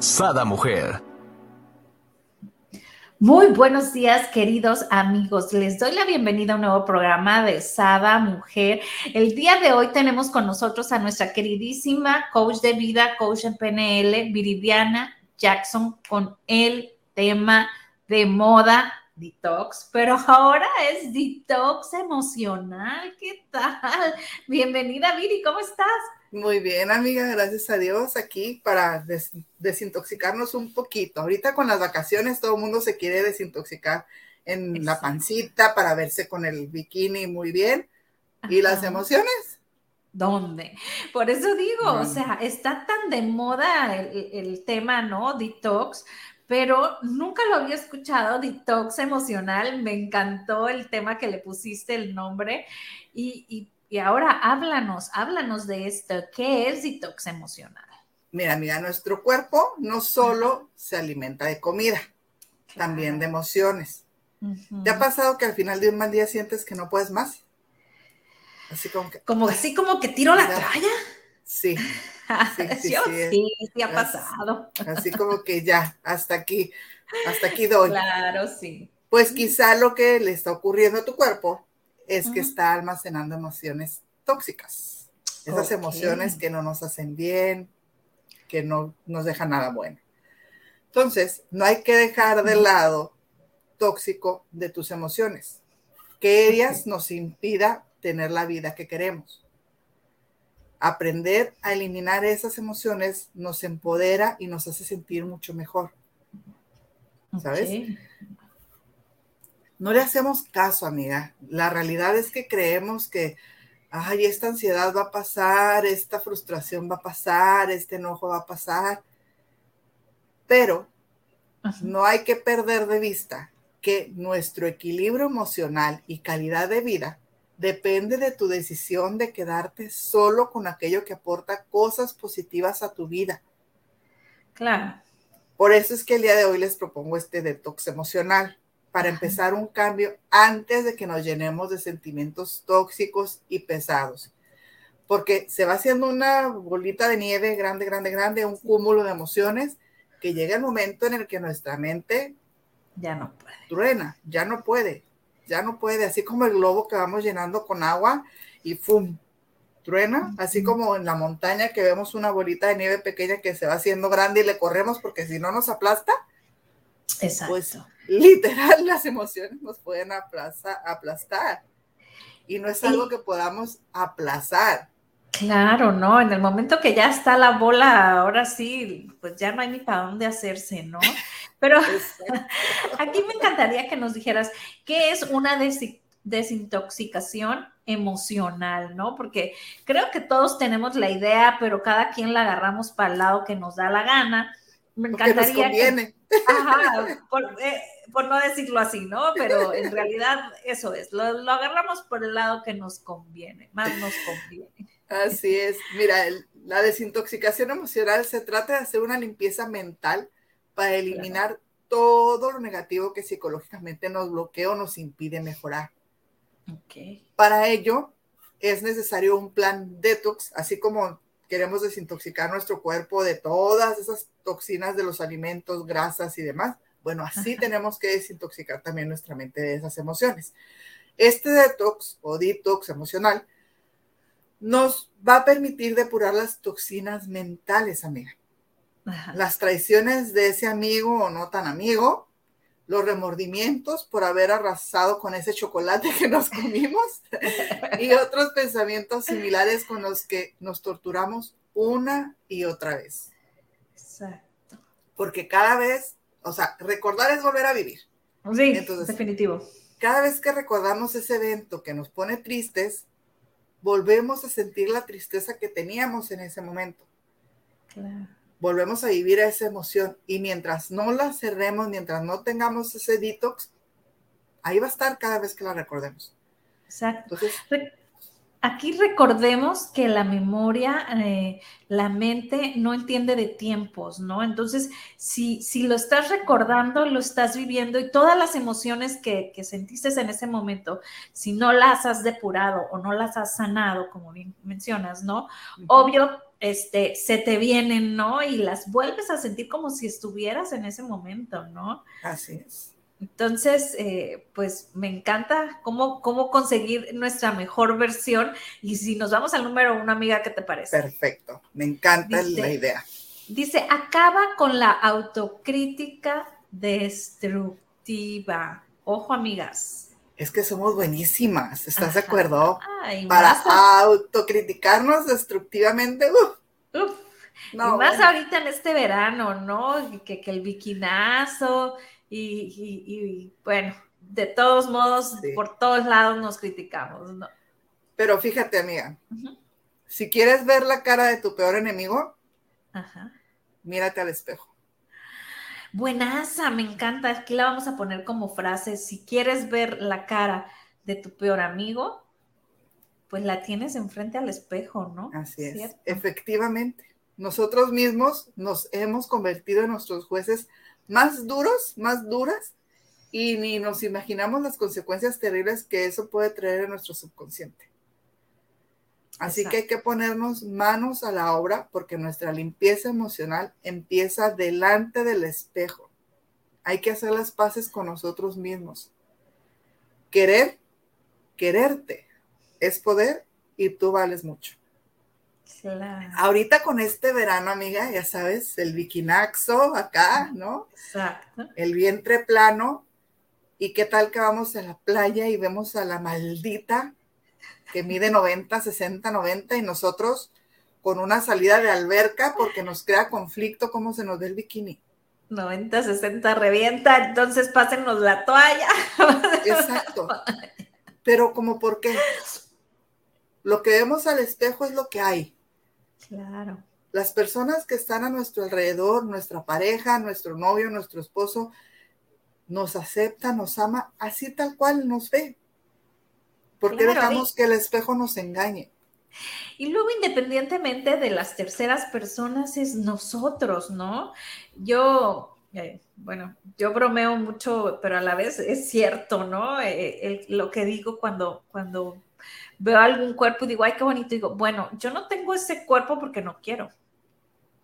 Sada Mujer. Muy buenos días, queridos amigos. Les doy la bienvenida a un nuevo programa de Sada Mujer. El día de hoy tenemos con nosotros a nuestra queridísima coach de vida, coach en PNL, Viridiana Jackson, con el tema de moda detox, pero ahora es detox emocional. ¿Qué tal? Bienvenida, Viri, ¿cómo estás? Muy bien, amiga, gracias a Dios aquí para desintoxicarnos un poquito. Ahorita con las vacaciones todo el mundo se quiere desintoxicar en la pancita para verse con el bikini muy bien. ¿Y las emociones? ¿Dónde? Por eso digo, o sea, está tan de moda el, el, tema, ¿no? Detox, pero nunca lo había escuchado, detox emocional. Me encantó el tema que le pusiste el nombre y, y y ahora háblanos, háblanos de esto. ¿Qué es detox emocional? Mira, mira, nuestro cuerpo no solo se alimenta de comida, también de emociones. ¿Te ha pasado que al final de un mal día sientes que no puedes más? Así como que. Como así como que tiro la toalla. Sí. Sí, sí, sí, sí, ha pasado. Así como que ya, hasta aquí, hasta aquí doy. Claro, sí. Pues quizá lo que le está ocurriendo a tu cuerpo es que está almacenando emociones tóxicas. Esas emociones que no nos hacen bien, que no nos dejan nada bueno. Entonces, no hay que dejar de lado tóxico de tus emociones, que ellas nos impida tener la vida que queremos. Aprender a eliminar esas emociones nos empodera y nos hace sentir mucho mejor. ¿Sabes? No le hacemos caso, amiga. La realidad es que creemos que, ay, esta ansiedad va a pasar, esta frustración va a pasar, este enojo va a pasar. Pero no hay que perder de vista que nuestro equilibrio emocional y calidad de vida depende de tu decisión de quedarte solo con aquello que aporta cosas positivas a tu vida. Claro. Por eso es que el día de hoy les propongo este detox emocional para empezar un cambio antes de que nos llenemos de sentimientos tóxicos y pesados. Porque se va haciendo una bolita de nieve grande, grande, grande, un cúmulo de emociones que llega el momento en el que nuestra mente ya no puede. Truena, ya no puede, ya no puede, así como el globo que vamos llenando con agua y ¡fum! Truena, así como en la montaña que vemos una bolita de nieve pequeña que se va haciendo grande y le corremos porque si no nos aplasta. Exacto. Pues literal las emociones nos pueden aplastar. Y no es algo que podamos aplazar. Claro, no, en el momento que ya está la bola, ahora sí, pues ya no hay ni para dónde hacerse, ¿no? Pero aquí me encantaría que nos dijeras qué es una desintoxicación emocional, ¿no? Porque creo que todos tenemos la idea, pero cada quien la agarramos para el lado que nos da la gana. Me encantaría. Que, ajá, eh, por no decirlo así, ¿no? Pero en realidad eso es, lo, agarramos por el lado que nos conviene, más nos conviene. Así es, mira, la desintoxicación emocional se trata de hacer una limpieza mental para eliminar todo lo negativo que psicológicamente nos bloquea o nos impide mejorar. Okay. Para ello es necesario un plan detox, así como queremos desintoxicar nuestro cuerpo de todas esas toxinas de los alimentos, grasas y demás bueno, así tenemos que desintoxicar también nuestra mente de esas emociones. Este detox o detox emocional nos va a permitir depurar las toxinas mentales, amiga. Las traiciones de ese amigo o no tan amigo, los remordimientos por haber arrasado con ese chocolate que nos comimos y otros pensamientos similares con los que nos torturamos una y otra vez. Exacto. Porque cada vez o sea, recordar es volver a vivir. Sí, Entonces, definitivo. Cada vez que recordamos ese evento que nos pone tristes, volvemos a sentir la tristeza que teníamos en ese momento. Claro. Volvemos a vivir esa emoción y mientras no la cerremos, mientras no tengamos ese detox, ahí va a estar cada vez que la recordemos. Exacto. Aquí recordemos que la memoria, eh, la mente no entiende de tiempos, ¿no? Entonces, si, si lo estás recordando, lo estás viviendo y todas las emociones que, que sentiste en ese momento, si no las has depurado o no las has sanado, como bien mencionas, ¿no? Obvio, este, se te vienen, ¿no? Y las vuelves a sentir como si estuvieras en ese momento, ¿no? Así es. Entonces, eh, pues me encanta cómo, cómo conseguir nuestra mejor versión. Y si nos vamos al número una, amiga, ¿qué te parece? Perfecto, me encanta la idea. Dice, acaba con la autocrítica destructiva. Ojo, amigas. Es que somos buenísimas, ¿estás de acuerdo? Para autocriticarnos destructivamente. Uf. No, y más ahorita en este verano, ¿no? Que, que el biquinazo y, bueno, de todos modos, por todos lados nos criticamos, ¿no? Pero fíjate, amiga, si quieres ver la cara de tu peor enemigo, mírate al espejo. Buenaza, me encanta. Aquí la vamos a poner como frase. Si quieres ver la cara de tu peor amigo, pues la tienes enfrente al espejo, ¿no? Así es. Efectivamente. Nosotros mismos nos hemos convertido en nuestros jueces más duros, más duras, y ni nos imaginamos las consecuencias terribles que eso puede traer en nuestro subconsciente. Así que hay que ponernos manos a la obra porque nuestra limpieza emocional empieza delante del espejo. Hay que hacer las paces con nosotros mismos. Querer, quererte es poder y tú vales mucho. Ahorita con este verano, amiga, ya sabes, el bikinaxo acá, ¿no? Exacto. El vientre plano. ¿Y qué tal que vamos a la playa y vemos a la maldita que mide 90, 60, 90 y nosotros con una salida de alberca porque nos crea conflicto cómo se nos ve el bikini? 90, 60 revienta, entonces pásennos la toalla. Exacto. Pero como por qué? Lo que vemos al espejo es lo que hay. Claro. Las personas que están a nuestro alrededor, nuestra pareja, nuestro novio, nuestro esposo, nos acepta, nos ama, así tal cual nos ve. Porque dejamos que el espejo nos engañe? Y luego, independientemente de las terceras personas, es nosotros, ¿no? Yo, eh, bueno, yo bromeo mucho, pero a la vez es cierto, ¿no? Eh, lo que digo cuando, cuando veo algún cuerpo y digo, ay, qué bonito, digo, bueno, yo no tengo ese cuerpo porque no quiero,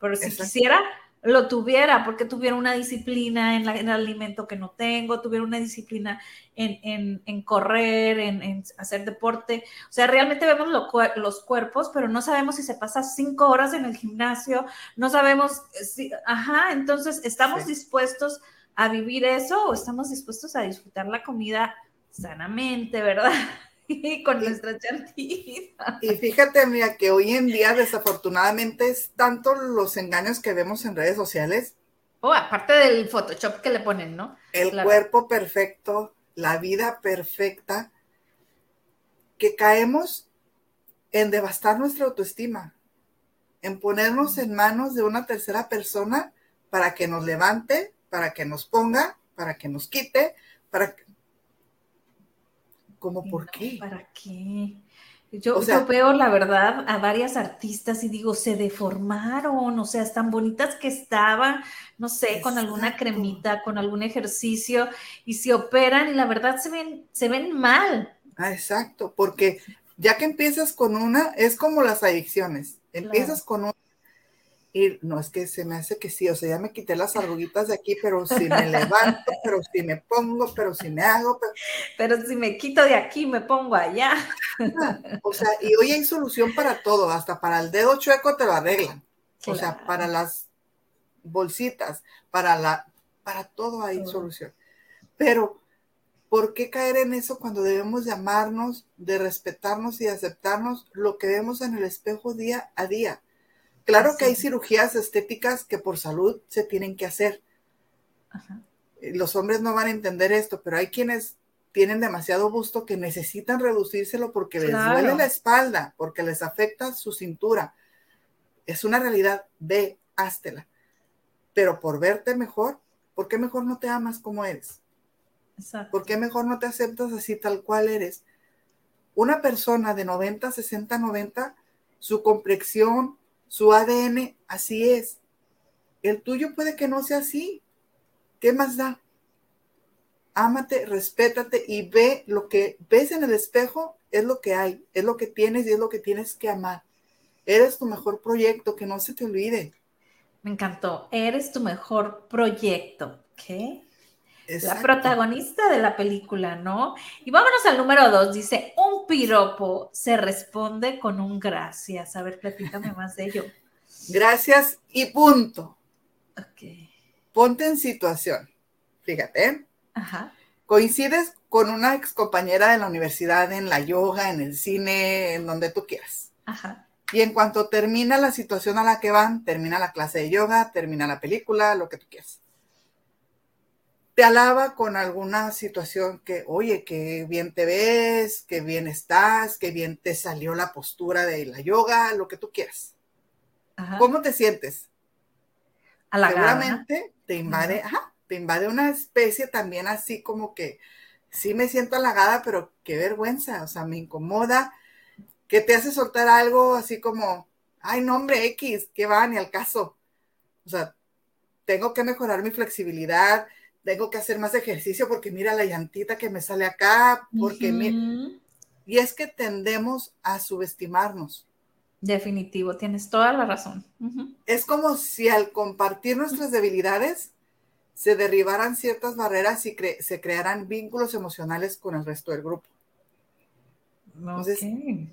pero si quisiera, lo tuviera, porque tuviera una disciplina en, el alimento que no tengo, tuviera una disciplina en, correr, en, hacer deporte. O sea, realmente vemos los cuerpos, pero no sabemos si se pasa cinco horas en el gimnasio, no sabemos si, ajá, entonces, ¿estamos dispuestos a vivir eso o estamos dispuestos a disfrutar la comida sanamente, verdad? con nuestra chantita. Y fíjate, mira, que hoy en día desafortunadamente es tanto los engaños que vemos en redes sociales. Oh, aparte del Photoshop que le ponen, ¿no? El cuerpo perfecto, la vida perfecta, que caemos en devastar nuestra autoestima, en ponernos en manos de una tercera persona para que nos levante, para que nos ponga, para que nos quite, para que ¿Cómo por qué? ¿Para qué? Yo, veo, la verdad, a varias artistas y digo, se deformaron, o sea, tan bonitas que estaban, no sé, con alguna cremita, con algún ejercicio, y se operan y la verdad se ven, se ven mal. Ah, exacto, porque ya que empiezas con una, es como las adicciones. Empiezas con una y no es que se me hace que sí, o sea, ya me quité las arruguitas de aquí, pero si me levanto, pero si me pongo, pero si me hago. Pero, si me quito de aquí, me pongo allá. O sea, y hoy hay solución para todo, hasta para el dedo chueco te lo arreglan. O sea, para las bolsitas, para la, para todo hay solución. Pero, ¿por qué caer en eso cuando debemos de amarnos, de respetarnos y de aceptarnos lo que vemos en el espejo día a día? Claro que hay cirugías estéticas que por salud se tienen que hacer. Los hombres no van a entender esto, pero hay quienes tienen demasiado busto que necesitan reducírselo porque les duele la espalda, porque les afecta su cintura. Es una realidad, ve, háztela. pero por verte mejor, ¿por qué mejor no te amas como eres? Exacto. ¿Por qué mejor no te aceptas así tal cual eres? Una persona de 90, 60, 90, su complexión, su ADN, así es. El tuyo puede que no sea así. ¿Qué más da? Ámate, respétate y ve lo que ves en el espejo, es lo que hay, es lo que tienes y es lo que tienes que amar. Eres tu mejor proyecto, que no se te olvide. Me encantó. Eres tu mejor proyecto. ¿Qué? La protagonista de la película, ¿no? Y vámonos al número dos. Dice, un piropo se responde con un gracias. A ver, platícame más de ello. Gracias y punto. Ok. Ponte en situación. Fíjate, ¿eh? Ajá. coincides con una ex compañera de la universidad en la yoga, en el cine, en donde tú quieras. Ajá. Y en cuanto termina la situación a la que van, termina la clase de yoga, termina la película, lo que tú quieras. Te alaba con alguna situación que, oye, qué bien te ves, qué bien estás, qué bien te salió la postura de la yoga, lo que tú quieras. Ajá. ¿Cómo te sientes? Halagada. Seguramente te invade, ajá, te invade una especie también así como que sí me siento halagada, pero qué vergüenza, o sea, me incomoda, que te hace soltar algo así como, ay, no, hombre, X, que va, ni al caso. O sea, tengo que mejorar mi flexibilidad, tengo que hacer más ejercicio porque mira la llantita que me sale acá, porque mi- Ujú. y es que tendemos a subestimarnos. Definitivo, tienes toda la razón. Ujú. Es como si al compartir nuestras debilidades se derribaran ciertas barreras y cre- se crearan vínculos emocionales con el resto del grupo. Entonces, Ok.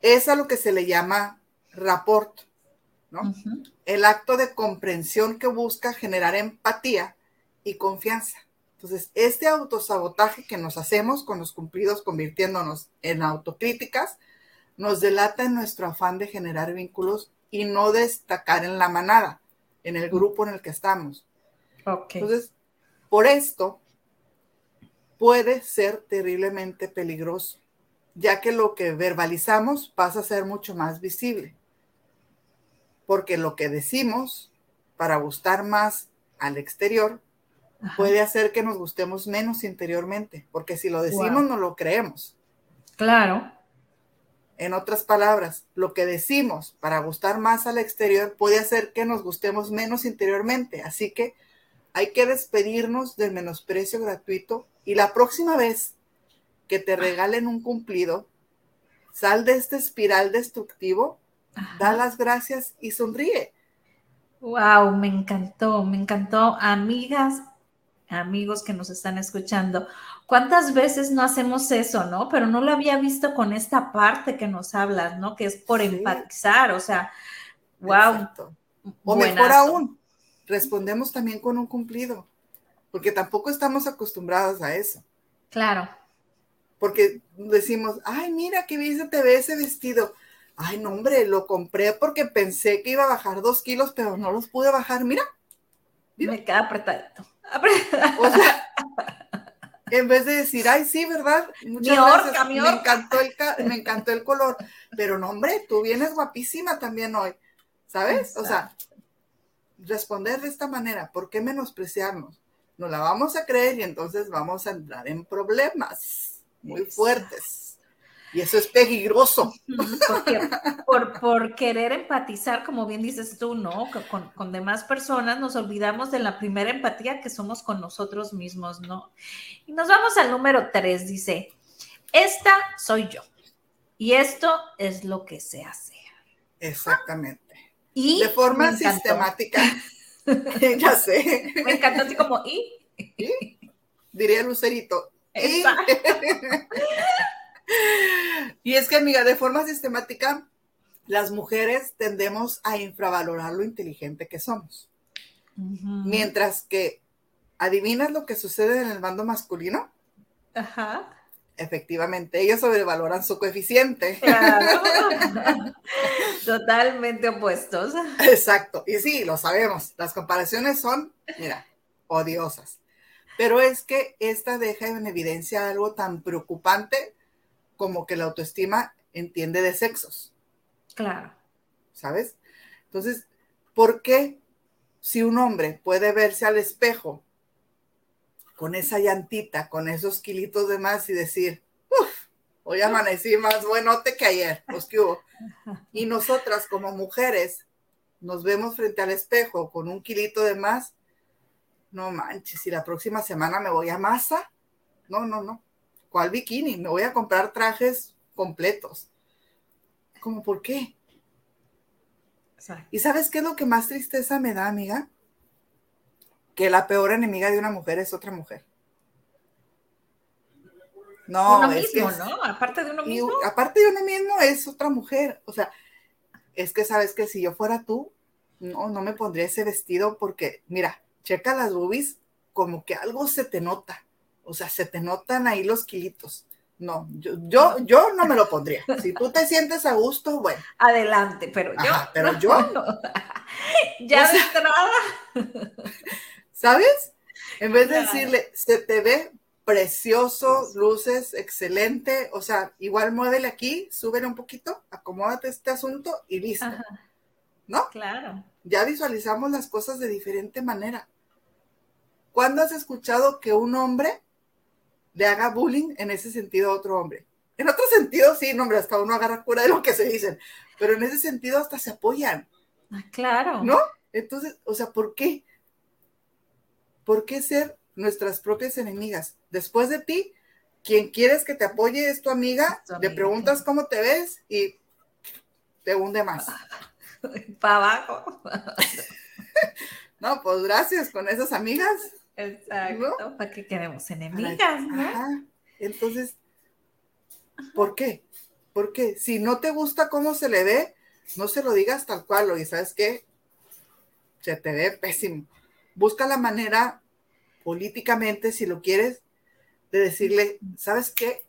Es a lo que se le llama rapport, ¿no? Ujú. El acto de comprensión que busca generar empatía y confianza. Entonces, este autosabotaje que nos hacemos con los cumplidos convirtiéndonos en autocríticas, nos delata en nuestro afán de generar vínculos y no destacar en la manada, en el grupo en el que estamos. Entonces, por esto puede ser terriblemente peligroso, ya que lo que verbalizamos pasa a ser mucho más visible. Porque lo que decimos para gustar más al exterior Ajá. puede hacer que nos gustemos menos interiormente, porque si lo decimos Wow. no lo creemos. Claro. En otras palabras, lo que decimos para gustar más al exterior puede hacer que nos gustemos menos interiormente. Así que hay que despedirnos del menosprecio gratuito y la próxima vez que te regalen un cumplido, sal de este espiral destructivo, da las gracias y sonríe. Wow, me encantó, me encantó. Amigas, amigos que nos están escuchando, ¿cuántas veces no hacemos eso, no? Pero no lo había visto con esta parte que nos hablas, ¿no? Que es por Sí. empatizar, o sea, wow. Exacto. O mejor aún, respondemos también con un cumplido, porque tampoco estamos acostumbrados a eso. Claro. porque decimos, ay, mira qué bien se te ve ese vestido. Ay, no, hombre, lo compré porque pensé que iba a bajar dos kilos, pero no los pude bajar. Mira, Mira. Me queda apretadito. O sea, en vez de decir, ay, sí, ¿verdad? Muchas Mi horca, gracias, mi me horca". encantó, el me encantó el color, pero no, hombre, tú vienes guapísima también hoy, ¿sabes? O sea, responder de esta manera, ¿por qué menospreciarnos? Nos la vamos a creer y entonces vamos a entrar en problemas muy Exacto. fuertes. Y eso es peligroso. Porque por, por querer empatizar, como bien dices tú, ¿no? Con- Con, demás personas nos olvidamos de la primera empatía que somos con nosotros mismos, ¿no? Y nos vamos al número tres, dice, esta soy yo. Y esto es lo que se hace. Exactamente. Y De forma sistemática. ya sé. Me encantó así como, y Diría Lucerito. Y, Exacto. y es que, amiga, de forma sistemática, las mujeres tendemos a infravalorar lo inteligente que somos. Mientras que, ¿adivinas lo que sucede en el bando masculino? Ajá. Efectivamente, ellos sobrevaloran su coeficiente. Claro. Totalmente opuestos. Exacto. Y sí, lo sabemos. Las comparaciones son, mira, odiosas. Pero es que esta deja en evidencia algo tan preocupante como que la autoestima entiende de sexos, Claro. ¿sabes? Entonces, ¿por qué si un hombre puede verse al espejo con esa llantita, con esos kilitos de más y decir, uff, hoy amanecí más buenote que ayer, pues que hubo. Y nosotras como mujeres nos vemos frente al espejo con un kilito de más, no manches, si la próxima semana me voy a masa, no, no, no. ¿Cuál bikini? Me voy a comprar trajes completos. ¿Cómo por qué? ¿Y sabes qué es lo que más tristeza me da, amiga? Que la peor enemiga de una mujer es otra mujer. No, uno mismo, ¿no? Aparte de uno mismo. aparte de uno mismo es otra mujer. O sea, es que sabes que si yo fuera tú, no, no me pondría ese vestido porque, mira, checa las boobies, como que algo se te nota. O sea, se te notan ahí los kilitos. No, yo, yo, yo no me lo pondría. Si tú te sientes a gusto, bueno. Adelante, pero yo. pero yo. No. Ya de entrada. ¿Sabes? En vez de decirle, se te ve precioso, luces, excelente. O sea, igual muévele aquí, súbele un poquito, acomódate este asunto y listo. ¿No? Claro. Ya visualizamos las cosas de diferente manera. ¿Cuándo has escuchado que un hombre le haga bullying en ese sentido a otro hombre. En otro sentido, sí, no, hombre, hasta uno agarra cura de lo que se dicen, pero en ese sentido hasta se apoyan. Ah, claro. ¿No? Entonces, o sea, ¿por qué? ¿Por qué ser nuestras propias enemigas? Después de ti, quien quieres que te apoye es tu amiga, le preguntas cómo te ves y te hunde más. Para abajo. no, pues gracias con esas amigas. Exacto. ¿Para qué queremos enemigas? ¿no? Entonces, ¿por qué? ¿Por qué? Si no te gusta cómo se le ve, no se lo digas tal cual, y sabes qué, se te ve pésimo. Busca la manera políticamente, si lo quieres, de decirle, ¿sabes qué?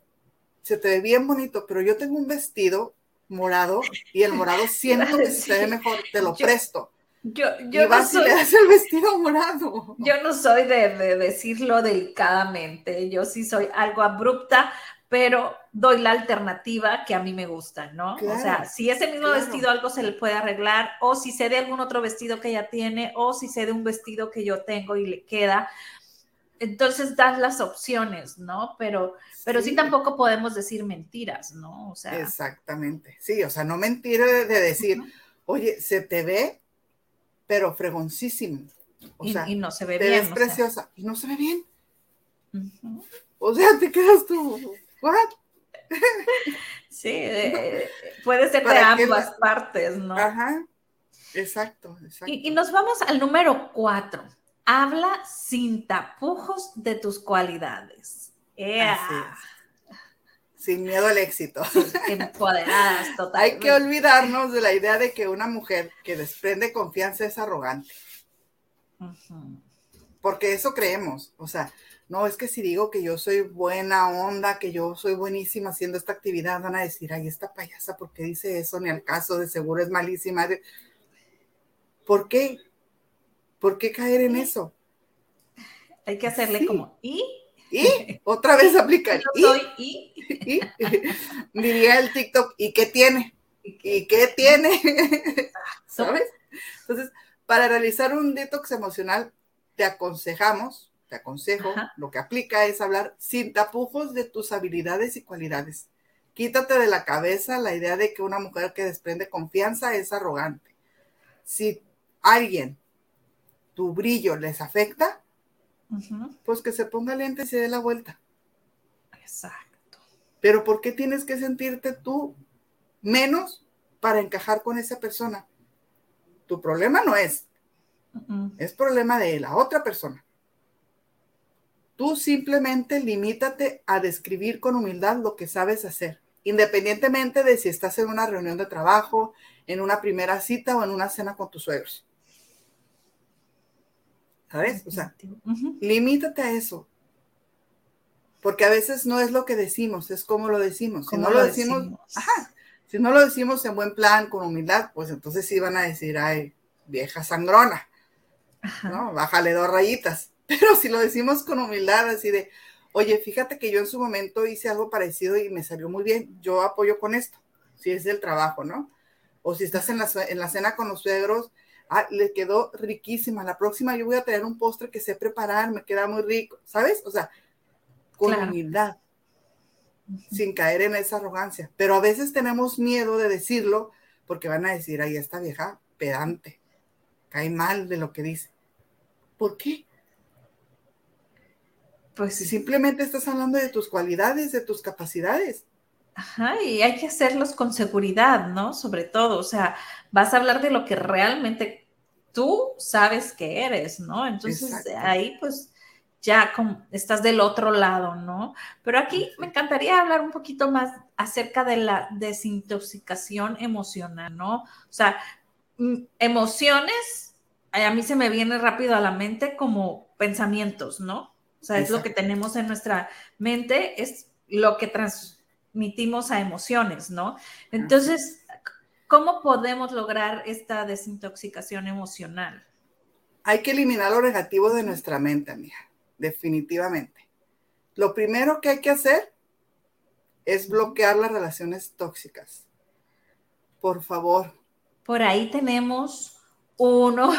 Se te ve bien bonito, pero yo tengo un vestido morado y el morado siento que se te ve mejor, te lo presto. Yo, yo no soy, el vestido morado. Yo no soy de, decirlo delicadamente, yo sí soy algo abrupta, pero doy la alternativa que a mí me gusta, ¿no? o sea, si ese mismo vestido algo se le puede arreglar, o si sé de algún otro vestido que ella tiene, o si sé de un vestido que yo tengo y le queda, entonces das las opciones, ¿no? Pero, pero sí. tampoco podemos decir mentiras, ¿no? O sea. Exactamente. Sí, o sea, no mentir de, decir, oye, se te ve pero fregoncísimo. O y, sea, no se ve bien. Es preciosa y no se ve bien. O sea, te quedas tú, ¿what? Sí, eh, puede ser de ambas partes, ¿no? Ajá, exacto, exacto. Y, y, nos vamos al número cuatro. Habla sin tapujos de tus cualidades. Así es sin miedo al éxito. Empoderadas, total. Hay que olvidarnos de la idea de que una mujer que desprende confianza es arrogante. Porque eso creemos. O sea, no es que si digo que yo soy buena onda, que yo soy buenísima haciendo esta actividad, van a decir, ay, esta payasa, ¿por qué dice eso? Ni al caso, de seguro es malísima. ¿Por qué? ¿Por qué caer en eso? Hay que hacerle como, ¿y? Y otra vez aplicar. y, diría el TikTok, ¿y qué tiene? ¿Y qué tiene? ¿Sabes? Entonces, para realizar un detox emocional, te aconsejamos, te aconsejo, lo que aplica es hablar sin tapujos de tus habilidades y cualidades. Quítate de la cabeza la idea de que una mujer que desprende confianza es arrogante. Si alguien, tu brillo les afecta, pues que se ponga lente y se dé la vuelta. Exacto. Pero ¿por qué tienes que sentirte tú menos para encajar con esa persona? Tu problema no es, es problema de la otra persona. Tú simplemente limítate a describir con humildad lo que sabes hacer, independientemente de si estás en una reunión de trabajo, en una primera cita o en una cena con tus suegros. ¿Sabes? O sea, limítate a eso. Porque a veces no es lo que decimos, es cómo lo decimos. Si no lo, decimos, si no lo decimos en buen plan, con humildad, pues entonces sí van a decir, ay, vieja sangrona, ¿no? Bájale dos rayitas. Pero si lo decimos con humildad, así de, oye, fíjate que yo en su momento hice algo parecido y me salió muy bien, yo apoyo con esto, si es del trabajo, ¿no? O si estás en la, en la cena con los suegros, Ah, le quedó riquísima. La próxima yo voy a traer un postre que sé preparar, me queda muy rico, ¿sabes? O sea, con humildad, sin caer en esa arrogancia. Pero a veces tenemos miedo de decirlo porque van a decir, ahí esta vieja pedante, cae mal de lo que dice. ¿Por qué? Pues si simplemente estás hablando de tus cualidades, de tus capacidades. Ajá, y hay que hacerlos con seguridad, ¿no? Sobre todo, o sea, vas a hablar de lo que realmente tú sabes que eres, ¿no? Entonces ahí pues ya estás del otro lado, ¿no? Pero aquí me encantaría hablar un poquito más acerca de la desintoxicación emocional, ¿no? O sea, mm, emociones, a mí se me viene rápido a la mente como pensamientos, ¿no? O sea, es lo que tenemos en nuestra mente, es lo que transmitimos a emociones, ¿no? Entonces, ¿cómo podemos lograr esta desintoxicación emocional? Hay que eliminar lo negativo de nuestra mente, amiga, definitivamente. Lo primero que hay que hacer es bloquear las relaciones tóxicas. Por favor. Por ahí tenemos uno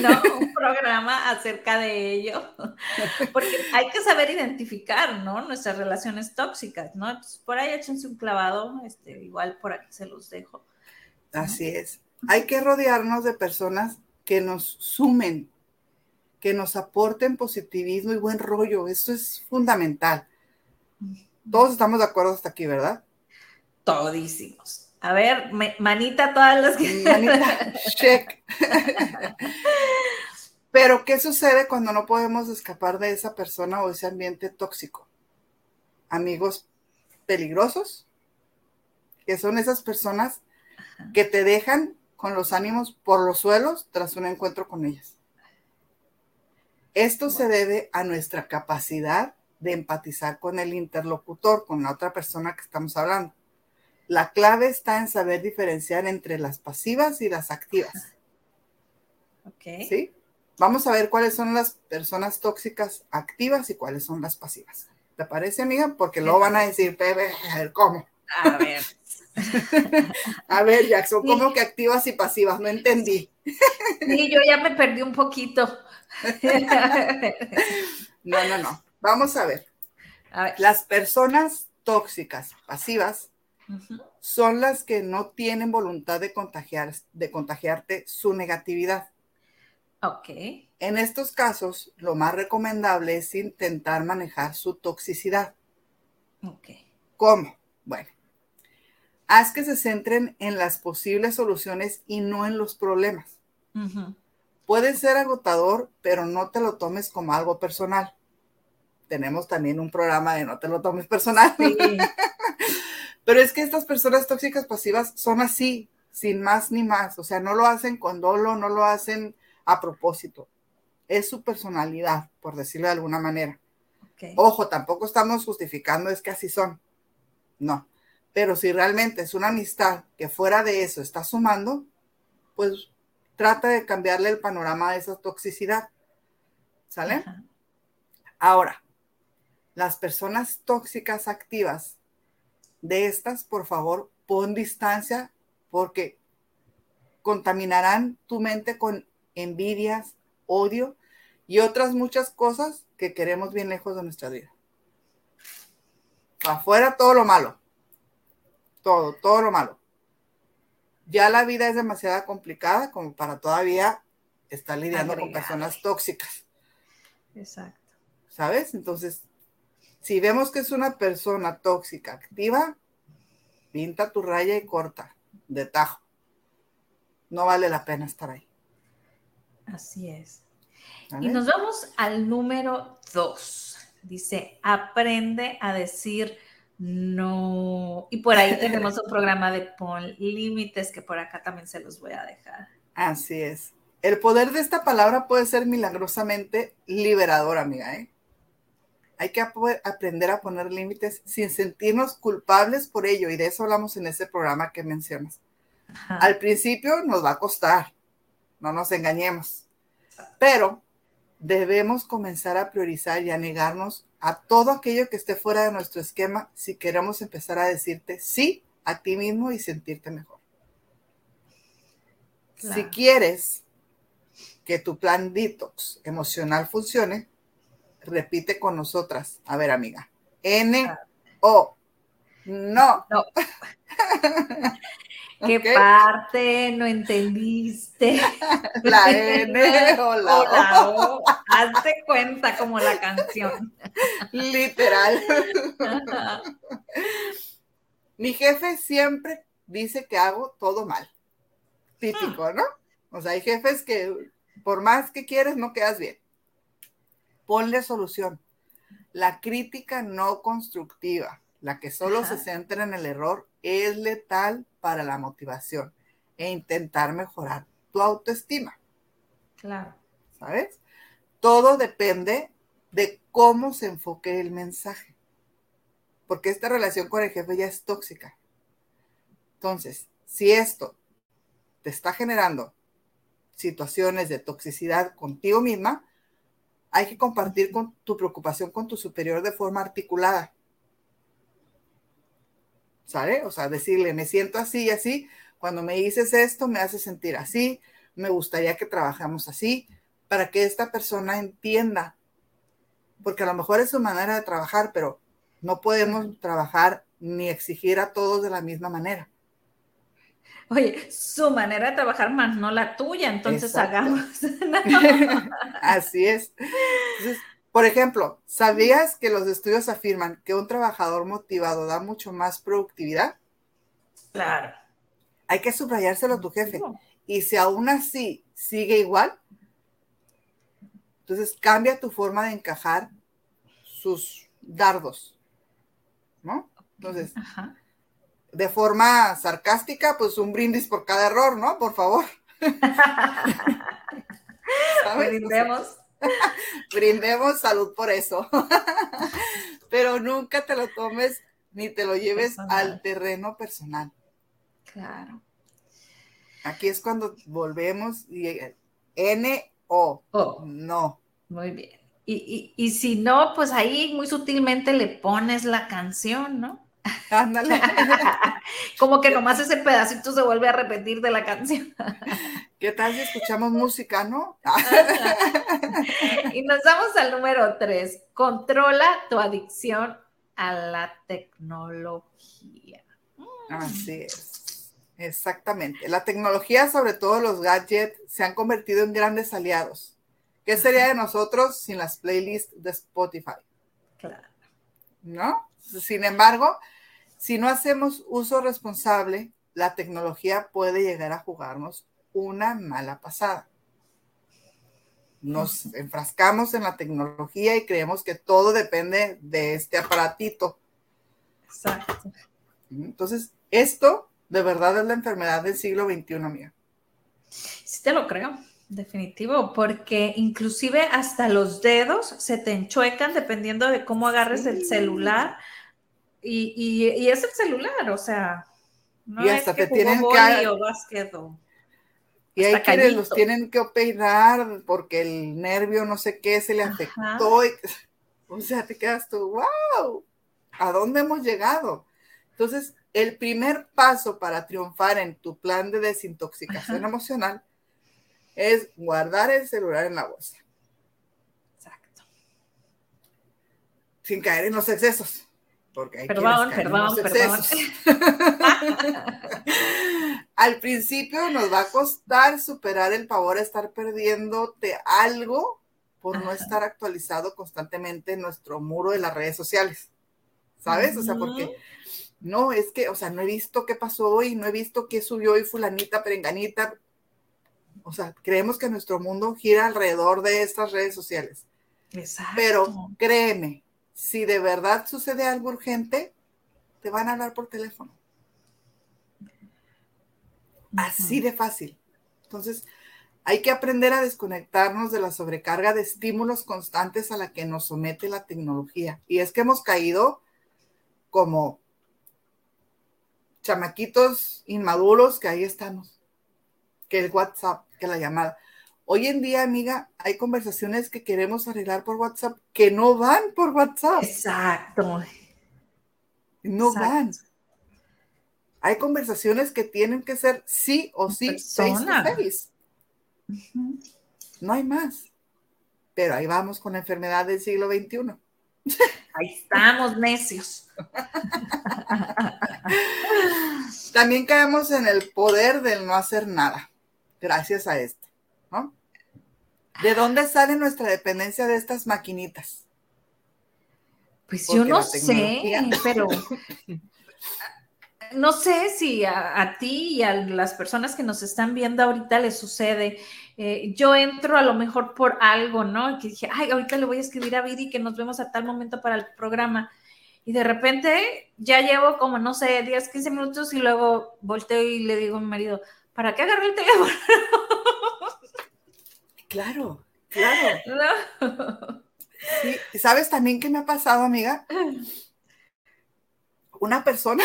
¿no? Un programa acerca de ello, porque hay que saber identificar, ¿no? Nuestras relaciones tóxicas, ¿no? por ahí échense un clavado, este, igual por aquí se los dejo. Así es. Hay que rodearnos de personas que nos sumen, que nos aporten positivismo y buen rollo. Eso es fundamental. Todos estamos de acuerdo hasta aquí, ¿verdad? Todísimos. A ver, manita todas las que... Manita, check. Pero, ¿qué sucede cuando no podemos escapar de esa persona o ese ambiente tóxico? Amigos peligrosos, que son esas personas que te dejan con los ánimos por los suelos tras un encuentro con ellas. Esto se debe a nuestra capacidad de empatizar con el interlocutor, con la otra persona que estamos hablando. La clave está en saber diferenciar entre las pasivas y las activas. Ok. ¿Sí? Vamos a ver cuáles son las personas tóxicas activas y cuáles son las pasivas. ¿Te parece, amiga? Porque luego van a decir, Pepe, a ver, ¿cómo? A ver. a ver, Jackson, ¿cómo que activas y pasivas? No entendí. Sí, yo ya me perdí un poquito. no, no, no. Vamos a ver. a ver. Las personas tóxicas, pasivas, son las que no tienen voluntad de, contagiar, de contagiarte su negatividad. Ok. En estos casos, lo más recomendable es intentar manejar su toxicidad. Ok. ¿Cómo? Bueno, haz que se centren en las posibles soluciones y no en los problemas. Puede ser agotador, pero no te lo tomes como algo personal. Tenemos también un programa de no te lo tomes personal. Sí. Pero es que estas personas tóxicas pasivas son así, sin más ni más. O sea, no lo hacen con dolo, no lo hacen a propósito. Es su personalidad, por decirlo de alguna manera. Ojo, tampoco estamos justificando, es que así son. No. Pero si realmente es una amistad que fuera de eso está sumando, pues trata de cambiarle el panorama de esa toxicidad. ¿Sale? Ahora, las personas tóxicas activas de estas, por favor, pon distancia porque contaminarán tu mente con envidias, odio y otras muchas cosas que queremos bien lejos de nuestra vida. Afuera todo lo malo. Todo, todo lo malo. Ya la vida es demasiado complicada como para todavía estar lidiando con personas tóxicas. Exacto. ¿Sabes? Entonces, si vemos que es una persona tóxica activa, pinta tu raya y corta, de tajo. No vale la pena estar ahí. Así es. Y nos vamos al número dos. Dice, aprende a decir no. Y por ahí tenemos un programa de pon límites que por acá también se los voy a dejar. Así es. El poder de esta palabra puede ser milagrosamente liberador, amiga. ¿eh? Hay que aprender a poner límites sin sentirnos culpables por ello. Y de eso hablamos en ese programa que mencionas. Al principio nos va a costar, no nos engañemos. Pero debemos comenzar a priorizar y a negarnos a todo aquello que esté fuera de nuestro esquema si queremos empezar a decirte sí a ti mismo y sentirte mejor. Si quieres que tu plan detox emocional funcione, repite con nosotras. A ver, amiga. N O. No. No. ¿Qué parte no entendiste? La N o la, O la O. Hazte cuenta como la canción. Literal. Mi jefe siempre dice que hago todo mal. Típico, ¿no? O sea, hay jefes que por más que quieres no quedas bien. Ponle solución. La crítica no constructiva, la que solo Ajá. se centra en el error, es letal para la motivación e intentar mejorar tu autoestima. Claro. ¿sabes? Todo depende de cómo se enfoque el mensaje. Porque esta relación con el jefe ya es tóxica. Entonces, si esto te está generando situaciones de toxicidad contigo misma, hay que compartir con tu preocupación con tu superior de forma articulada. ¿Sale? O sea, decirle, me siento así y así, cuando me dices esto me hace sentir así, me gustaría que trabajamos así, para que esta persona entienda, porque a lo mejor es su manera de trabajar, pero no podemos trabajar ni exigir a todos de la misma manera. Oye, su manera de trabajar más no la tuya, entonces Exacto. hagamos. Así es. Entonces, por ejemplo, ¿sabías que los estudios afirman que un trabajador motivado da mucho más productividad? Claro. Hay que subrayárselo a tu jefe. Y si aún así sigue igual, entonces cambia tu forma de encajar sus dardos, ¿no? Entonces, Ajá. De forma sarcástica, pues un brindis por cada error, ¿no? Por favor. Brindemos. brindemos salud por eso. Pero nunca te lo tomes ni te lo lleves Personal. al terreno personal. Claro. Aquí es cuando volvemos y N O. Oh, No. muy bien. Y, y, y si no, pues ahí muy sutilmente le pones la canción, ¿no? Ándale. Como que nomás ese pedacito se vuelve a repetir de la canción. ¿Qué tal si escuchamos música, no? Y nos vamos al número tres. Controla tu adicción a la tecnología. Así es. Exactamente. La tecnología, sobre todo los gadgets, se han convertido en grandes aliados. ¿Qué sería de nosotros sin las playlists de Spotify? Claro. ¿No? Sin embargo, si no hacemos uso responsable, la tecnología puede llegar a jugarnos una mala pasada. Nos enfrascamos en la tecnología y creemos que todo depende de este aparatito. Exacto. Entonces, esto de verdad es la enfermedad del siglo XXI, amiga. Sí te lo creo, definitivo, porque inclusive hasta los dedos se te enchuecan dependiendo de cómo agarres el Sí. celular. Y, y, y es el celular, o sea, no Y es hasta que te tienen que- o básquet o- Y hay Hasta quienes los tienen que operar porque el nervio no sé qué se le afectó. y- o sea, te quedas tú, wow, ¿a dónde hemos llegado? Entonces, el primer paso para triunfar en tu plan de desintoxicación Ajá. emocional es guardar el celular en la bolsa, Exacto. sin caer en los excesos. Porque hay Perdón, perdón, perdón. Al principio nos va a costar superar el pavor a estar perdiéndote algo por no estar actualizado constantemente en nuestro muro de las redes sociales. ¿Sabes? O sea, porque no, es que, o sea, no he visto qué pasó hoy, no he visto qué subió hoy fulanita, perenganita. O sea, creemos que nuestro mundo gira alrededor de estas redes sociales. Exacto. Pero créeme, si de verdad sucede algo urgente, te van a hablar por teléfono. Así de fácil. Entonces, hay que aprender a desconectarnos de la sobrecarga de estímulos constantes a la que nos somete la tecnología. Y es que hemos caído como chamaquitos inmaduros que ahí estamos. Que el WhatsApp, que la llamada. Hoy en día, amiga, hay conversaciones que queremos arreglar por WhatsApp que no van por WhatsApp. Exacto. No Exacto. van. Hay conversaciones que tienen que ser sí o sí face to persona. face. Ujú. No hay más. Pero ahí vamos con la enfermedad del siglo XXI. Ahí estamos, necios. También caemos en el poder del no hacer nada, gracias a esto, ¿no? ¿De dónde sale nuestra dependencia de estas maquinitas? Pues yo no sé, pero no sé si a, ti y a las personas que nos están viendo ahorita les sucede. Eh, yo entro a lo mejor por algo, ¿no? Que dije, ay, ahorita le voy a escribir a Viri que nos vemos a tal momento para el programa. Y de repente ya llevo como, no sé, 10, 15 minutos y luego volteo y le digo a mi marido, ¿para qué agarré el teléfono? Claro, claro. Sí, ¿sabes también qué me ha pasado, amiga? Una persona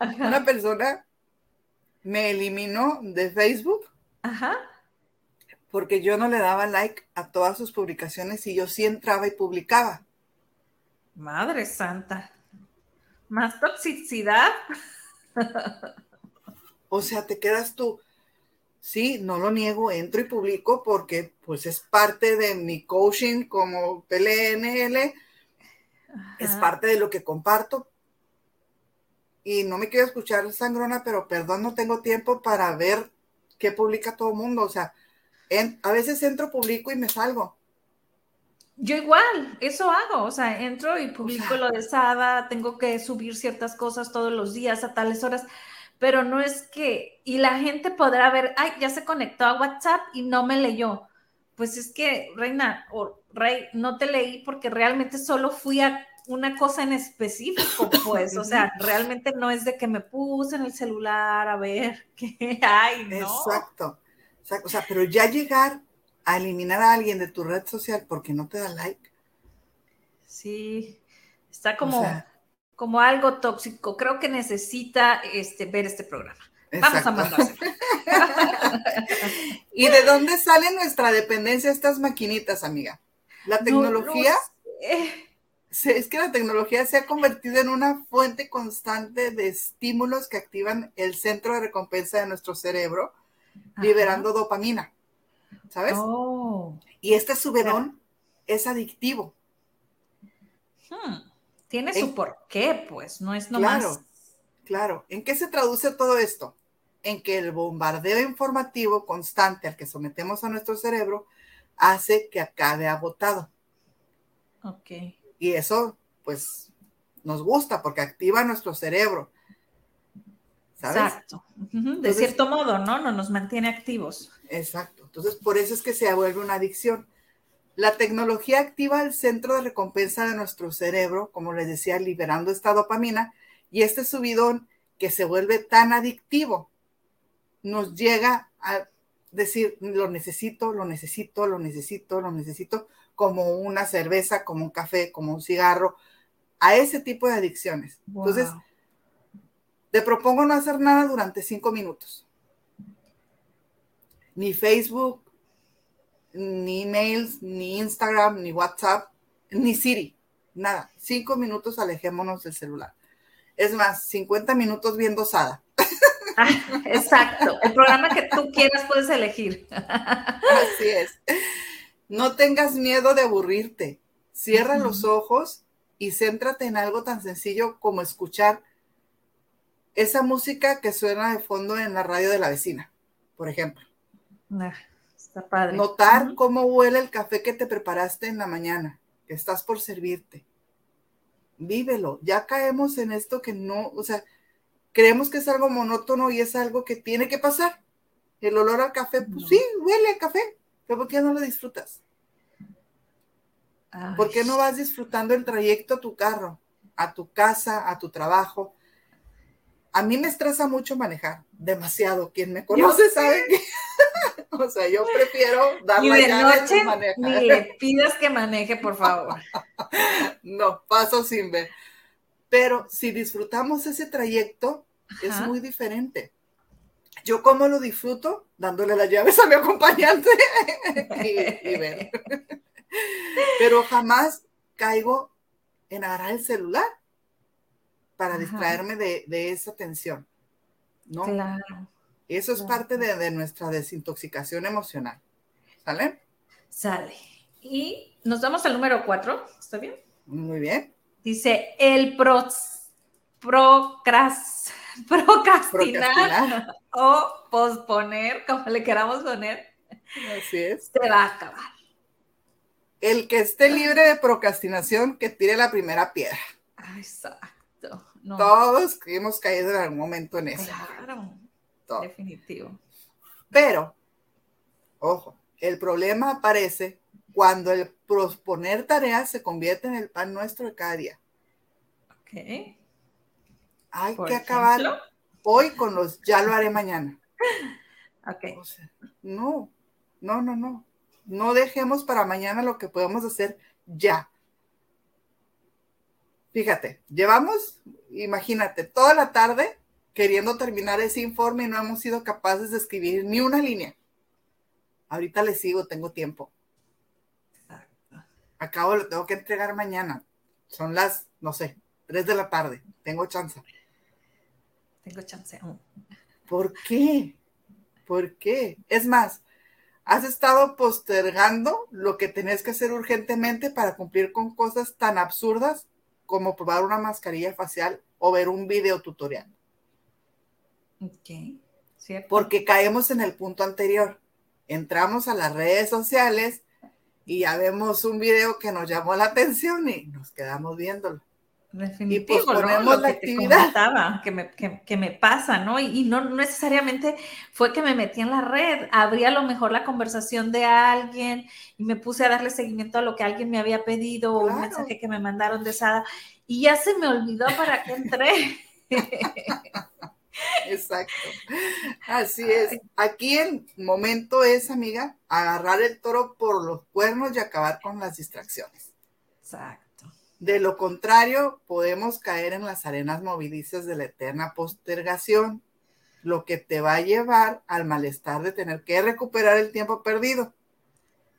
una persona me eliminó de Facebook. Ajá. Porque yo no le daba like a todas sus publicaciones y yo sí entraba y publicaba. Madre santa. Más toxicidad. o sea, te quedas tú. Sí, no lo niego, entro y publico porque pues es parte de mi coaching como PLNL, es parte de lo que comparto, y no me quiero escuchar sangrona, pero perdón, no tengo tiempo para ver qué publica todo el mundo. O sea, a veces entro, publico y me salgo. Yo igual, eso hago, o sea, entro y publico lo de Sada, tengo que subir ciertas cosas todos los días a tales horas, pero no es que, y la gente podrá ver, ay, ya se conectó a WhatsApp y no me leyó. Pues es que, Reina o Rey, no te leí porque realmente solo fui a una cosa en específico, pues, o sea, realmente no es de que me puse en el celular a ver qué hay, ¿no? Exacto, o sea, pero ya llegar a eliminar a alguien de tu red social porque no te da like. Sí, está como, como algo tóxico. Creo que necesita este, ver este programa. Vamos a mandárselo. ¿Y de dónde sale nuestra dependencia estas maquinitas, amiga? La tecnología es que la tecnología se ha convertido en una fuente constante de estímulos que activan el centro de recompensa de nuestro cerebro, liberando dopamina. ¿Sabes? Oh. Y este subedón es adictivo. Hmm. Tiene su porqué, pues, no es nomás. Claro, claro. ¿En qué se traduce todo esto? En que el bombardeo informativo constante al que sometemos a nuestro cerebro hace que acabe agotado. Ok. Y eso, pues, nos gusta porque activa nuestro cerebro. ¿sabes? Exacto. de cierto modo, ¿no? No nos mantiene activos. Exacto. Entonces, por eso es que se vuelve una adicción. La tecnología activa el centro de recompensa de nuestro cerebro, como les decía, liberando esta dopamina, y este subidón que se vuelve tan adictivo nos llega a decir, lo necesito, lo necesito, lo necesito, lo necesito, como una cerveza, como un café, como un cigarro, a ese tipo de adicciones. Entonces, te propongo no hacer nada durante cinco minutos. Ni Facebook, ni emails, ni Instagram, ni WhatsApp, ni Siri, nada. Cinco minutos alejémonos del celular. Es más, 50 minutos viendo Sada. Ah, exacto. El programa que tú quieras puedes elegir. Así es. No tengas miedo de aburrirte. Cierra los ojos y céntrate en algo tan sencillo como escuchar esa música que suena de fondo en la radio de la vecina, por ejemplo. Ah, está padre. Notar cómo huele el café que te preparaste en la mañana, que estás por servirte. Vívelo. Ya caemos en esto que no, o sea, creemos que es algo monótono y es algo que tiene que pasar. El olor al café, pues sí, huele a café, pero ¿por qué no lo disfrutas? ¿Por qué no vas disfrutando el trayecto a tu carro, a tu casa, a tu trabajo? A mí me estresa mucho manejar, demasiado. Quien me conoce sabe que, o sea, yo prefiero darle y de noche ni le pidas que maneje, por favor. no, paso sin ver. Pero si disfrutamos ese trayecto, es muy diferente. Yo cómo lo disfruto dándole las llaves a mi acompañante y, ver. Pero jamás caigo en agarrar el celular para distraerme de, esa tensión. ¿no? Claro. Eso es parte de, nuestra desintoxicación emocional. ¿Sale? Sale. Y nos vamos al número cuatro, ¿está bien? Muy bien. Dice el procras, procrastinar, Procrastinar. o posponer, como le queramos poner, Así es. se va a acabar. El que esté libre de procrastinación, que tire la primera piedra. Exacto. No, Todos hemos caído en algún momento en eso. claro, Todo. definitivo. Pero, ojo, el problema aparece cuando el posponer tareas se convierte en el pan nuestro de cada día. Ok. Hay que acabar ejemplo. hoy con los ya lo haré mañana. Ok. O sea, no, no, no, no. No dejemos para mañana lo que podemos hacer ya. Fíjate, llevamos, imagínate, toda la tarde queriendo terminar ese informe y no hemos sido capaces de escribir ni una línea. Ahorita le sigo, tengo tiempo. Acabo, lo tengo que entregar mañana. Son las, no sé, 3 de la tarde. Tengo chance. Tengo chance aún. ¿Por qué? ¿Por qué? Es más, has estado postergando lo que tenés que hacer urgentemente para cumplir con cosas tan absurdas como probar una mascarilla facial o ver un video tutorial. Ok. ¿Cierto? Porque caemos en el punto anterior. Entramos a las redes sociales y ya vemos un video que nos llamó la atención y nos quedamos viéndolo. Definitivo, posponemos ¿no? Lo la que te actividad. que me, que, que me pasa, ¿no? Y, y no no necesariamente fue que me metí en la red, abrí a lo mejor la conversación de alguien y me puse a darle seguimiento a lo que alguien me había pedido o un mensaje que me mandaron de Sada y ya se me olvidó para qué entré. Exacto. Así es. Aquí el momento es, amiga, agarrar el toro por los cuernos y acabar con las distracciones. Exacto. De lo contrario, podemos caer en las arenas movilizas de la eterna postergación, lo que te va a llevar al malestar de tener que recuperar el tiempo perdido.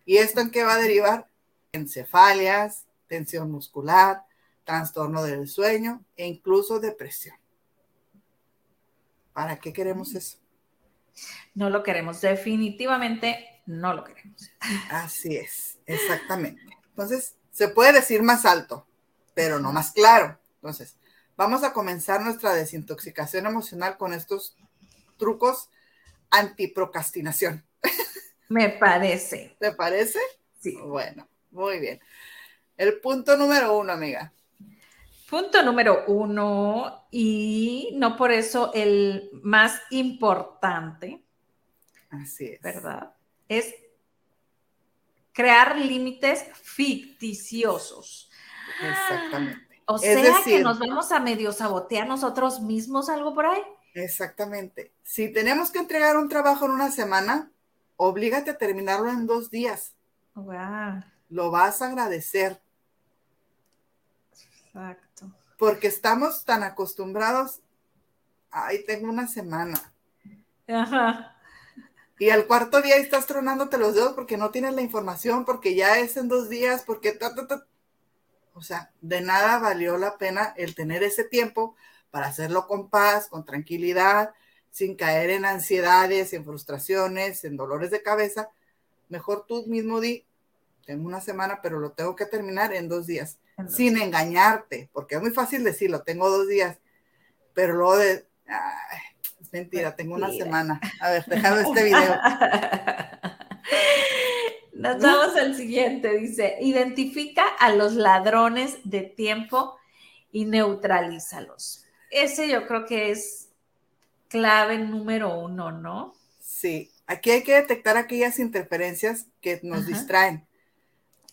¿Y esto en qué va a derivar? Encefalias, tensión muscular, trastorno del sueño e incluso depresión. ¿Para qué queremos eso? No lo queremos, definitivamente no lo queremos. Así es, exactamente. Entonces, se puede decir más alto, pero no más claro. Entonces, vamos a comenzar nuestra desintoxicación emocional con estos trucos antiprocrastinación. Me parece. ¿Te parece? Sí. Bueno, muy bien. El punto número uno, amiga. Punto número uno, y no por eso el más importante, Así es. ¿verdad? Es crear límites ficticiosos. Exactamente. O Es sea que nos vamos a medio sabotear nosotros mismos algo por ahí. Exactamente. Si tenemos que entregar un trabajo en una semana, oblígate a terminarlo en dos días. Wow, Lo vas a agradecer. Exacto. porque estamos tan acostumbrados, ay, tengo una semana. Ajá. Y al cuarto día estás tronándote los dedos porque no tienes la información, porque ya es en dos días, porque ta, ta, ta. O sea, de nada valió la pena el tener ese tiempo para hacerlo con paz, con tranquilidad, sin caer en ansiedades, en frustraciones, en dolores de cabeza. Mejor tú mismo di, tengo una semana, pero lo tengo que terminar en dos días sin engañarte, porque es muy fácil decirlo, tengo dos días, pero luego de, ay, es mentira, tengo una semana. A ver, déjame este video. Nos vamos al siguiente. Dice, identifica a los ladrones de tiempo y neutralízalos. Ese yo creo que es clave número uno, ¿no? Sí, aquí hay que detectar aquellas interferencias que nos Ajá. distraen,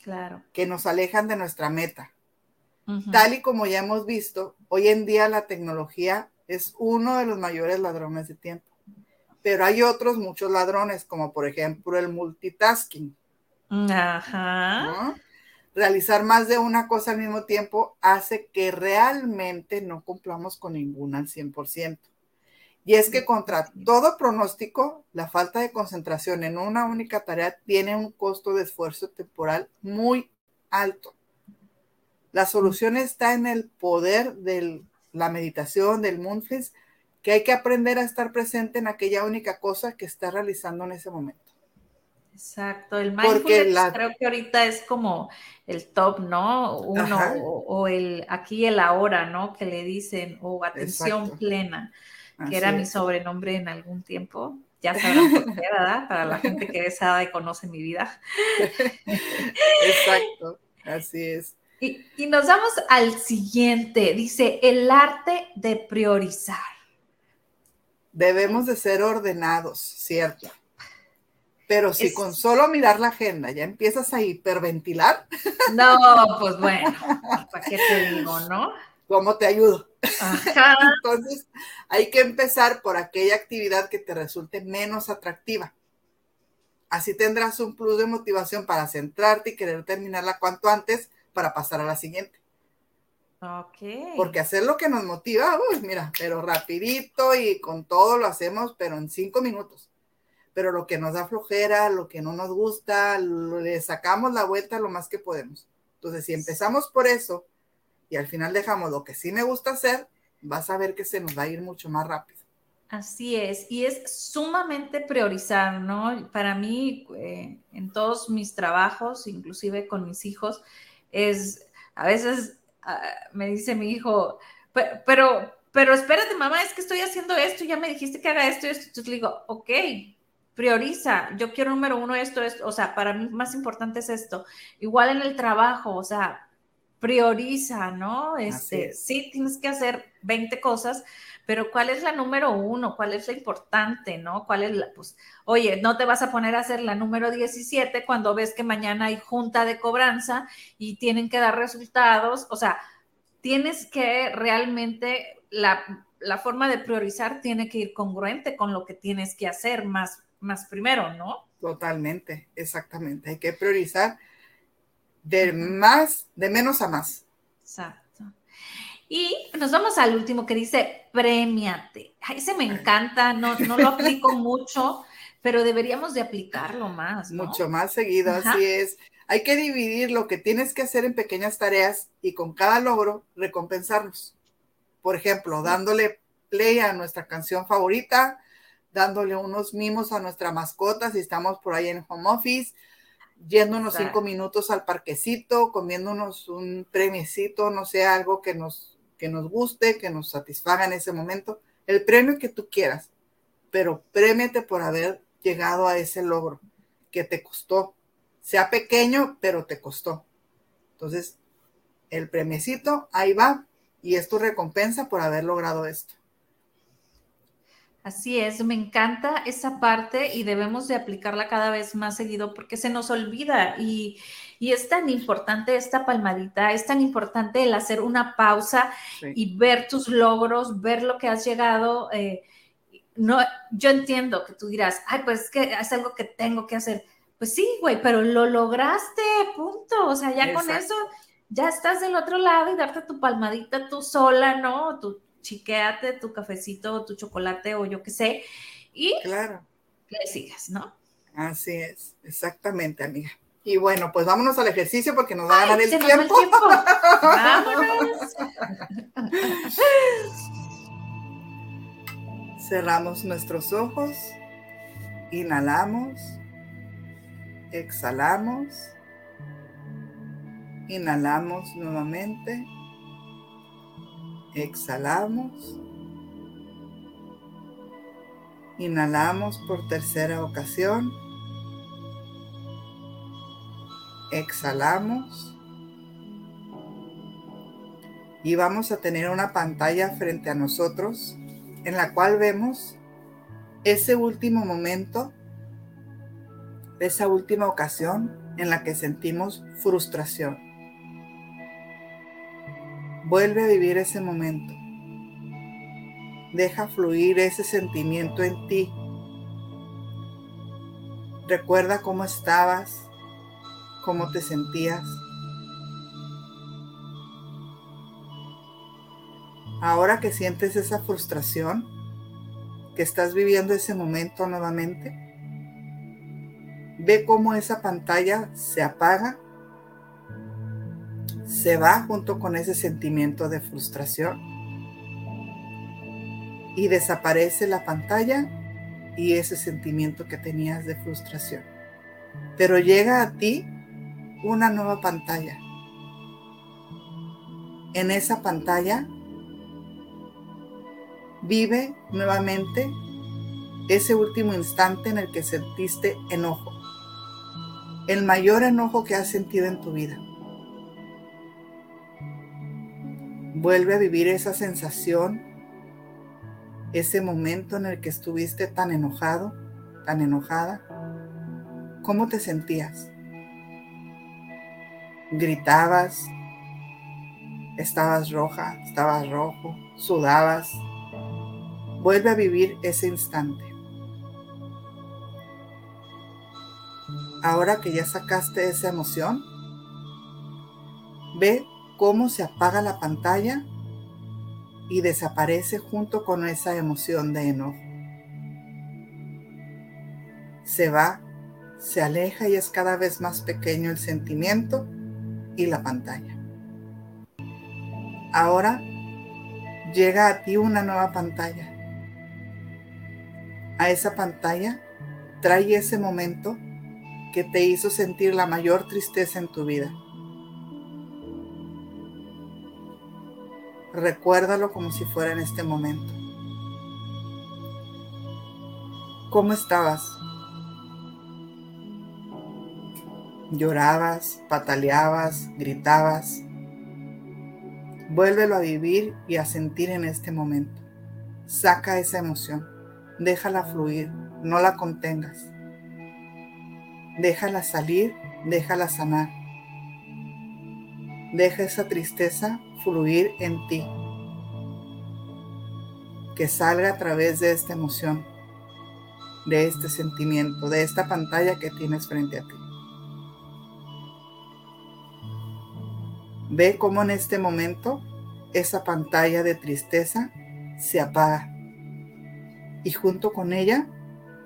Claro. que nos alejan de nuestra meta. Tal y como ya hemos visto, hoy en día la tecnología es uno de los mayores ladrones de tiempo. Pero hay otros muchos ladrones, como por ejemplo el multitasking. Ajá. ¿no? Realizar más de una cosa al mismo tiempo hace que realmente no cumplamos con ninguna al 100%. Y es que contra todo pronóstico, la falta de concentración en una única tarea tiene un costo de esfuerzo temporal muy alto. La solución está en el poder de la meditación, del mindfulness, que hay que aprender a estar presente en aquella única cosa que está realizando en ese momento. Exacto, el mindfulness creo que ahorita es como el top, ¿no? Uno, o, el aquí el ahora, ¿no? Que le dicen, o atención plena, que era mi sobrenombre en algún tiempo. Ya sabrán por qué, ¿verdad? Para la gente que es y conoce mi vida. Exacto, así es. Y, y nos vamos al siguiente, dice, el arte de priorizar. Debemos de ser ordenados, ¿cierto? Pero si con solo mirar la agenda ya empiezas a hiperventilar. No, pues bueno, ¿para qué te digo, no? ¿Cómo te ayudo? Entonces, hay que empezar por aquella actividad que te resulte menos atractiva. Así tendrás un plus de motivación para centrarte y querer terminarla cuanto antes para pasar a la siguiente. Ok. Porque hacer lo que nos motiva, uy, mira, pero rapidito y con todo lo hacemos, pero en cinco minutos pero lo que nos da flojera, lo que no nos gusta, le sacamos la vuelta lo más que podemos. Entonces, si empezamos por eso y al final dejamos lo que sí me gusta hacer, vas a ver que se nos va a ir mucho más rápido. Así es, y es sumamente priorizar, ¿no? Para mí, eh, en todos mis trabajos, inclusive con mis hijos, es, a veces ah, me dice mi hijo, pero, pero espérate, mamá, es que estoy haciendo esto, ya me dijiste que haga esto y esto. Entonces le digo, ok, prioriza, yo quiero número uno esto, esto, o sea, para mí más importante es esto. Igual en el trabajo, o sea, prioriza, ¿no? Este, sí, tienes que hacer 20 cosas, pero ¿cuál es la número uno? ¿Cuál es la importante, no? ¿Cuál es la, pues, oye, no te vas a poner a hacer la número 17 cuando ves que mañana hay junta de cobranza y tienen que dar resultados, o sea, tienes que realmente la, la forma de priorizar tiene que ir congruente con lo que tienes que hacer más más primero, ¿no? Totalmente, exactamente. Hay que priorizar de más, de menos a más. Exacto. Y nos vamos al último que dice, premiate. ese me encanta, no, no lo aplico mucho, pero deberíamos de aplicarlo más. Mucho más seguido, así es. Hay que dividir lo que tienes que hacer en pequeñas tareas y con cada logro recompensarnos. Por ejemplo, dándole play a nuestra canción favorita, dándole unos mimos a nuestra mascota si estamos por ahí en home office, yendo unos cinco minutos al parquecito, comiéndonos un premiecito, no sé, algo que nos, que nos guste, que nos satisfaga en ese momento, el premio que tú quieras, pero premiate por haber llegado a ese logro que te costó, sea pequeño, pero te costó. Entonces, el premiecito, ahí va, y es tu recompensa por haber logrado esto. Así es, me encanta esa parte y debemos de aplicarla cada vez más seguido porque se nos olvida y, es tan importante esta palmadita, es tan importante el hacer una pausa y ver tus logros, ver lo que has llegado. Eh, no, yo entiendo que tú dirás, ay, pues es que es algo que tengo que hacer. Pues sí, güey, pero lo lograste, punto. O sea, ya con eso ya estás del otro lado y darte tu palmadita tú sola, ¿no? Tu, chiquéate tu cafecito, tu chocolate o yo qué sé, y claro. le sigas, ¿no? Así es, exactamente, amiga. Y bueno, pues vámonos al ejercicio porque nos va a ganar el tiempo. el tiempo. Vámonos. Cerramos nuestros ojos, inhalamos, exhalamos, inhalamos nuevamente Exhalamos. Inhalamos por tercera ocasión. Exhalamos. Y vamos a tener una pantalla frente a nosotros en la cual vemos ese último momento, esa última ocasión en la que sentimos frustración. Vuelve a vivir ese momento. Deja fluir ese sentimiento en ti. Recuerda cómo estabas, cómo te sentías. Ahora que sientes esa frustración, que estás viviendo ese momento nuevamente, ve cómo esa pantalla se apaga se va junto con ese sentimiento de frustración y desaparece la pantalla y ese sentimiento que tenías de frustración. pero llega a ti una nueva pantalla. En esa pantalla vive nuevamente ese último instante en el que sentiste enojo, el mayor enojo que has sentido en tu vida. Vuelve a vivir esa sensación, ese momento en el que estuviste tan enojado, tan enojada. ¿Cómo te sentías? ¿Gritabas? ¿Estabas roja? ¿Estabas rojo? ¿Sudabas? Vuelve a vivir ese instante. Ahora que ya sacaste esa emoción, ve cómo se apaga la pantalla y desaparece junto con esa emoción de enojo. Se va, se aleja y es cada vez más pequeño el sentimiento y la pantalla. Ahora llega a ti una nueva pantalla. A esa pantalla trae ese momento que te hizo sentir la mayor tristeza en tu vida Recuérdalo como si fuera en este momento. ¿Cómo estabas? Llorabas, pataleabas, gritabas. Vuélvelo a vivir y a sentir en este momento. Saca esa emoción. Déjala fluir. No la contengas. Déjala salir. Déjala sanar. Deja esa tristeza fluir en ti. Que salga a través de esta emoción, de este sentimiento, de esta pantalla que tienes frente a ti. Ve cómo en este momento esa pantalla de tristeza se apaga y junto con ella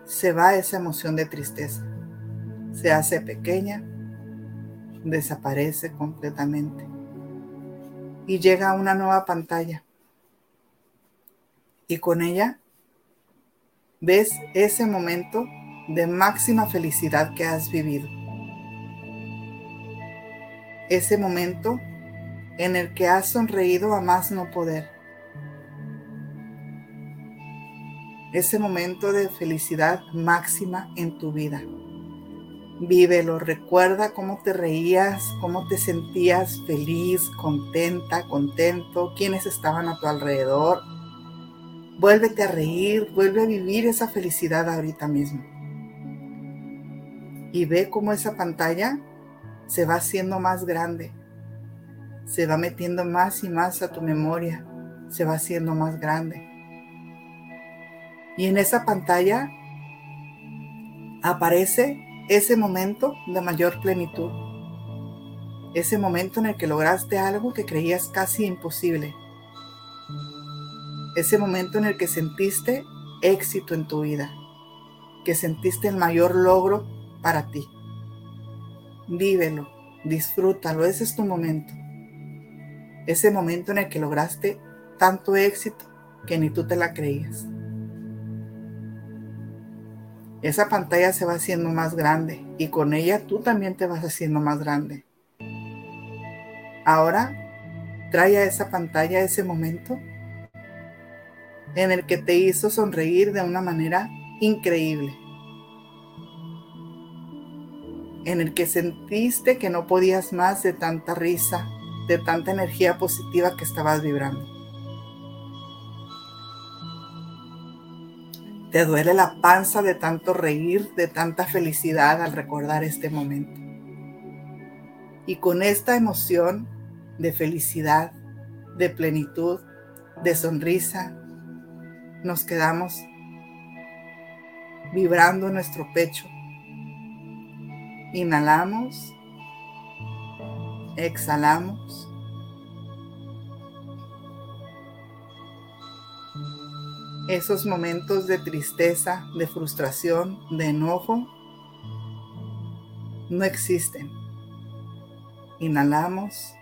se va esa emoción de tristeza. Se hace pequeña, desaparece completamente y llega a una nueva pantalla. Y con ella ves ese momento de máxima felicidad que has vivido. Ese momento en el que has sonreído a más no poder. Ese momento de felicidad máxima en tu vida. Vívelo, recuerda cómo te reías, cómo te sentías feliz, contenta, contento, quiénes estaban a tu alrededor. Vuélvete a reír, vuelve a vivir esa felicidad ahorita mismo. Y ve cómo esa pantalla se va haciendo más grande, se va metiendo más y más a tu memoria, se va haciendo más grande. Y en esa pantalla aparece ese momento de mayor plenitud, ese momento en el que lograste algo que creías casi imposible, ese momento en el que sentiste éxito en tu vida, que sentiste el mayor logro para ti. Vívelo, disfrútalo, ese es tu momento. Ese momento en el que lograste tanto éxito que ni tú te la creías esa pantalla se va haciendo más grande y con ella tú también te vas haciendo más grande. Ahora trae a esa pantalla ese momento en el que te hizo sonreír de una manera increíble, en el que sentiste que no podías más de tanta risa, de tanta energía positiva que estabas vibrando. Te duele la panza de tanto reír, de tanta felicidad al recordar este momento. Y con esta emoción de felicidad, de plenitud, de sonrisa, nos quedamos vibrando nuestro pecho. Inhalamos, exhalamos. Esos momentos de tristeza, de frustración, de enojo, no existen. Inhalamos,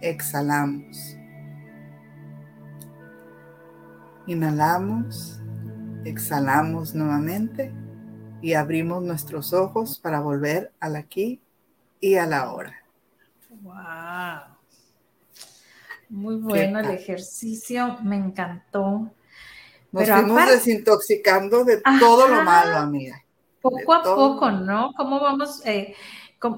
exhalamos. Inhalamos, exhalamos nuevamente y abrimos nuestros ojos para volver al aquí y a la hora. Wow. Muy bueno el ejercicio, me encantó. Nos fuimos desintoxicando de todo lo malo, amiga. Poco a poco, ¿no? ¿Cómo vamos? Eh,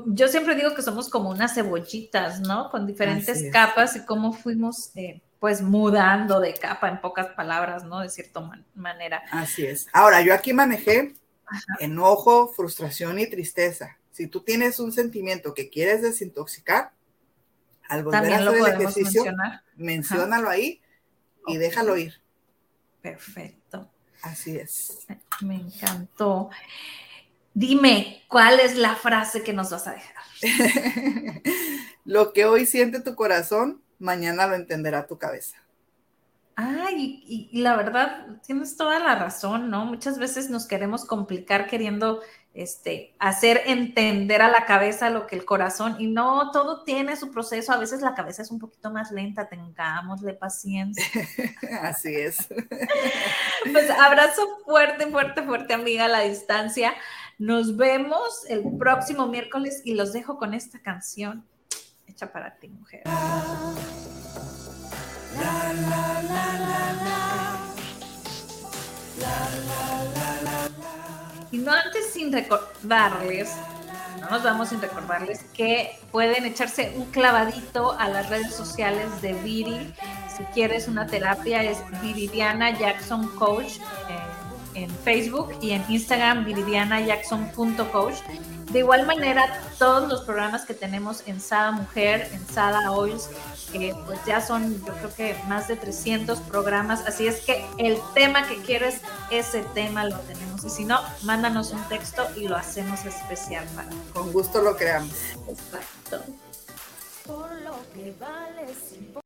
yo siempre digo que somos como unas cebollitas, ¿no? Con diferentes capas y cómo fuimos, eh, pues, mudando de capa, en pocas palabras, ¿no? De cierta manera. Así es. Ahora, yo aquí manejé enojo, frustración y tristeza. Si tú tienes un sentimiento que quieres desintoxicar, al volver a hacer el ejercicio, menciónalo ahí y déjalo ir. Perfecto. Así es. Me encantó. Dime, ¿cuál es la frase que nos vas a dejar? lo que hoy siente tu corazón, mañana lo entenderá tu cabeza. Ay, y, la verdad, tienes toda la razón, ¿no? Muchas veces nos queremos complicar queriendo este, hacer entender a la cabeza lo que el corazón, y no, todo tiene su proceso, a veces la cabeza es un poquito más lenta, tengámosle paciencia. Así es. Pues abrazo fuerte, fuerte, fuerte, amiga, a la distancia. Nos vemos el próximo miércoles y los dejo con esta canción hecha para ti, mujer. Y no antes sin recordarles, no nos vamos sin recordarles que pueden echarse un clavadito a las redes sociales de Viri. Si quieres una terapia es Viridiana Jackson Coach en Facebook y en Instagram viridianajackson.coach. De igual manera, todos los programas que tenemos en Sada Mujer, en Sada Oils, que pues ya son yo creo que más de 300 programas, así es que el tema que quieres, ese tema lo tenemos. Y si no, mándanos un texto y lo hacemos especial para Con gusto lo creamos. Exacto. Por lo que vale